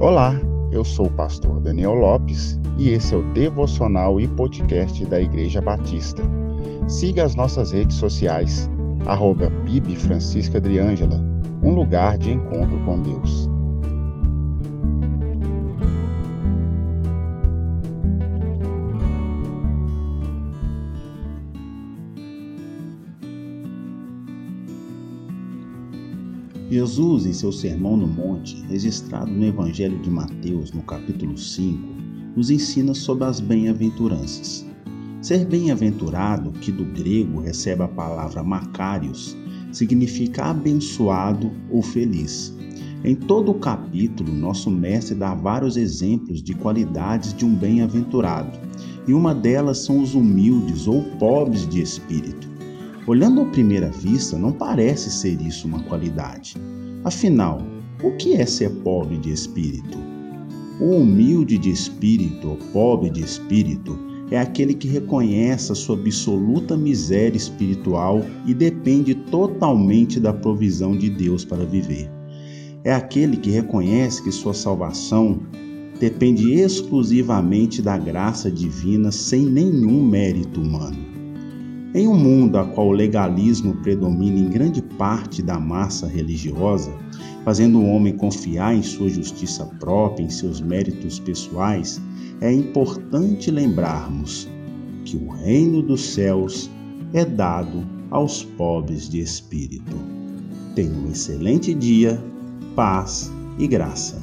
Olá, eu sou o pastor Daniel Lopes e esse é o devocional e podcast da Igreja Batista. Siga as nossas redes sociais, arroba Bibi Francisca um lugar de encontro com Deus. Jesus, em seu Sermão no Monte, registrado no Evangelho de Mateus, no capítulo 5, nos ensina sobre as bem-aventuranças. Ser bem-aventurado, que do grego recebe a palavra macários, significa abençoado ou feliz. Em todo o capítulo, nosso mestre dá vários exemplos de qualidades de um bem-aventurado, e uma delas são os humildes ou pobres de espírito. Olhando à primeira vista, não parece ser isso uma qualidade. Afinal, o que é ser pobre de espírito? O humilde de espírito ou pobre de espírito é aquele que reconhece a sua absoluta miséria espiritual e depende totalmente da provisão de Deus para viver. É aquele que reconhece que sua salvação depende exclusivamente da graça divina sem nenhum mérito humano. Em um mundo a qual o legalismo predomina em grande parte da massa religiosa, fazendo o homem confiar em sua justiça própria, em seus méritos pessoais, é importante lembrarmos que o reino dos céus é dado aos pobres de espírito. Tenha um excelente dia, paz e graça.